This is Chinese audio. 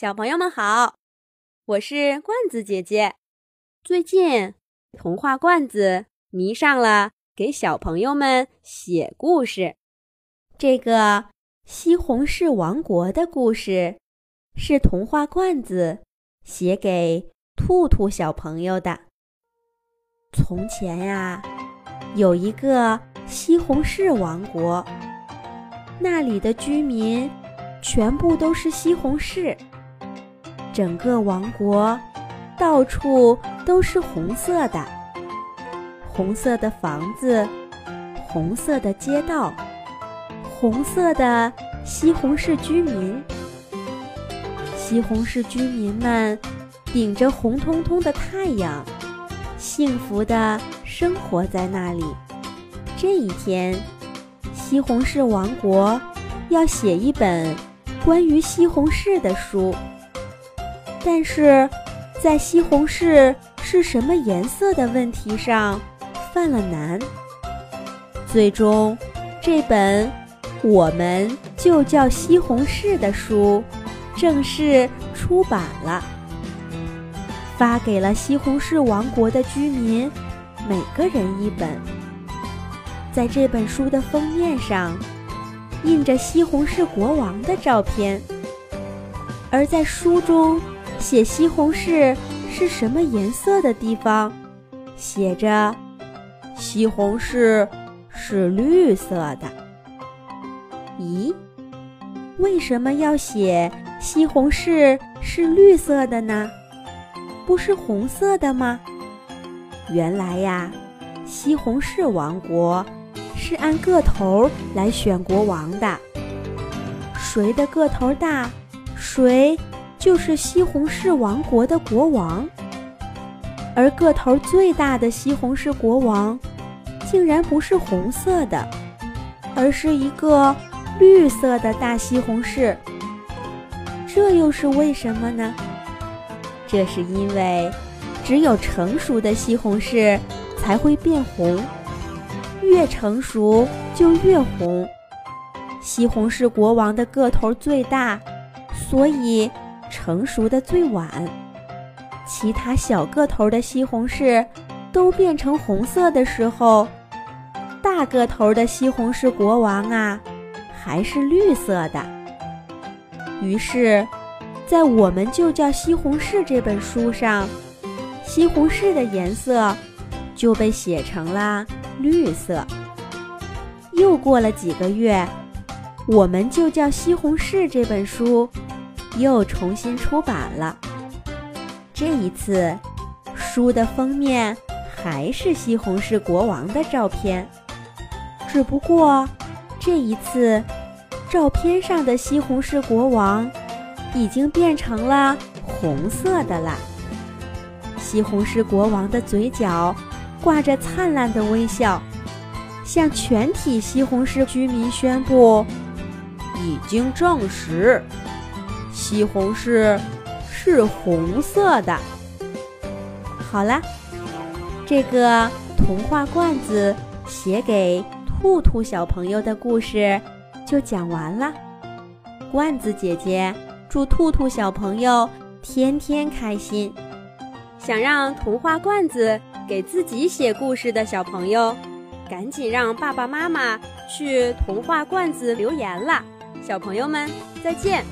小朋友们好，我是罐子姐姐。最近，童话罐子迷上了给小朋友们写故事。这个西红柿王国的故事是童话罐子写给兔兔小朋友的。从前呀，有一个西红柿王国，那里的居民全部都是西红柿。整个王国到处都是红色的，红色的房子，红色的街道，红色的西红柿居民。西红柿居民们顶着红彤彤的太阳，幸福的生活在那里。这一天，西红柿王国要写一本关于西红柿的书。但是，在西红柿是什么颜色的问题上犯了难。最终，这本我们就叫西红柿的书正式出版了，发给了西红柿王国的居民每个人一本。在这本书的封面上，印着西红柿国王的照片，而在书中。写西红柿是什么颜色的地方，写着“西红柿是绿色的”。咦，为什么要写西红柿是绿色的呢？不是红色的吗？原来呀，西红柿王国是按个头来选国王的，谁的个头大，谁。就是西红柿王国的国王，而个头最大的西红柿国王，竟然不是红色的，而是一个绿色的大西红柿。这又是为什么呢？这是因为，只有成熟的西红柿才会变红，越成熟就越红。西红柿国王的个头最大，所以。成熟的最晚，其他小个头的西红柿都变成红色的时候，大个头的西红柿国王啊，还是绿色的。于是，在我们就叫西红柿这本书上，西红柿的颜色就被写成了绿色。又过了几个月，我们就叫西红柿这本书。又重新出版了。这一次，书的封面还是西红柿国王的照片，只不过这一次，照片上的西红柿国王已经变成了红色的了。西红柿国王的嘴角挂着灿烂的微笑，向全体西红柿居民宣布：已经证实。西红柿是红色的。好了，这个童话罐子写给兔兔小朋友的故事就讲完了。罐子姐姐祝兔兔小朋友天天开心。想让童话罐子给自己写故事的小朋友，赶紧让爸爸妈妈去童话罐子留言啦！小朋友们再见。